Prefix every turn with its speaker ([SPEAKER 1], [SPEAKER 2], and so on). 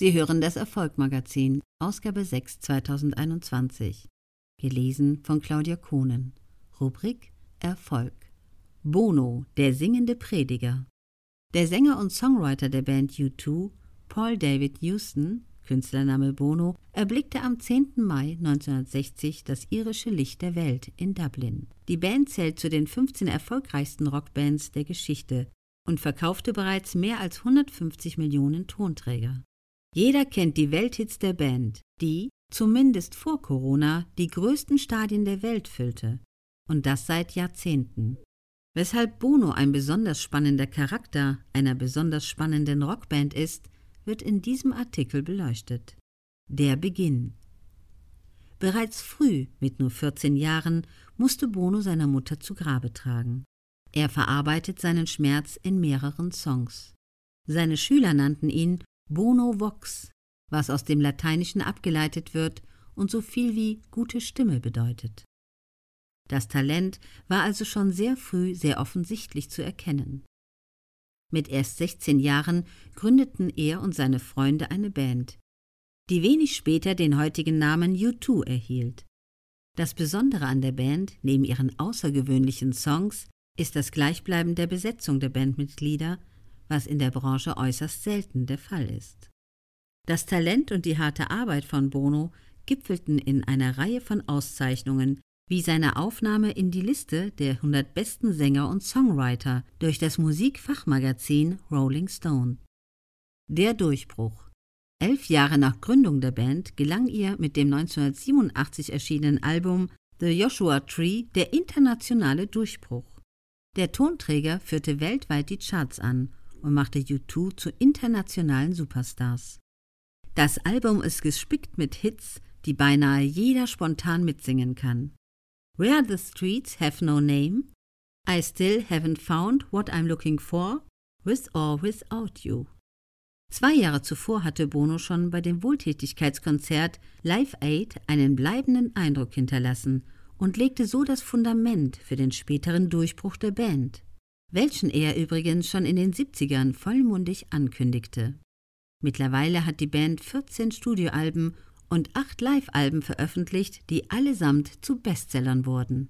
[SPEAKER 1] Sie hören das Erfolgmagazin, Ausgabe 6 2021. Gelesen von Claudia Kohnen. Rubrik Erfolg. Bono, der singende Prediger. Der Sänger und Songwriter der Band U2, Paul David Houston, Künstlername Bono, erblickte am 10. Mai 1960 das irische Licht der Welt in Dublin. Die Band zählt zu den 15 erfolgreichsten Rockbands der Geschichte und verkaufte bereits mehr als 150 Millionen Tonträger. Jeder kennt die Welthits der Band, die, zumindest vor Corona, die größten Stadien der Welt füllte. Und das seit Jahrzehnten. Weshalb Bono ein besonders spannender Charakter einer besonders spannenden Rockband ist, wird in diesem Artikel beleuchtet. Der Beginn. Bereits früh, mit nur 14 Jahren, musste Bono seiner Mutter zu Grabe tragen. Er verarbeitet seinen Schmerz in mehreren Songs. Seine Schüler nannten ihn Bono Vox, was aus dem Lateinischen abgeleitet wird und so viel wie gute Stimme bedeutet. Das Talent war also schon sehr früh sehr offensichtlich zu erkennen. Mit erst 16 Jahren gründeten er und seine Freunde eine Band, die wenig später den heutigen Namen U2 erhielt. Das Besondere an der Band, neben ihren außergewöhnlichen Songs, ist das Gleichbleiben der Besetzung der Bandmitglieder, was in der Branche äußerst selten der Fall ist. Das Talent und die harte Arbeit von Bono gipfelten in einer Reihe von Auszeichnungen, wie seine Aufnahme in die Liste der 100 besten Sänger und Songwriter durch das Musikfachmagazin Rolling Stone. Der Durchbruch. Elf Jahre nach Gründung der Band gelang ihr mit dem 1987 erschienenen Album The Joshua Tree der internationale Durchbruch. Der Tonträger führte weltweit die Charts an und machte U2 zu internationalen Superstars. Das Album ist gespickt mit Hits, die beinahe jeder spontan mitsingen kann. Where the Streets Have No Name, I Still Haven't Found What I'm Looking For, With or Without You. Zwei Jahre zuvor hatte Bono schon bei dem Wohltätigkeitskonzert Live Aid einen bleibenden Eindruck hinterlassen und legte so das Fundament für den späteren Durchbruch der Band, welchen er übrigens schon in den 70ern vollmundig ankündigte. Mittlerweile hat die Band 14 Studioalben und acht Live-Alben veröffentlicht, die allesamt zu Bestsellern wurden.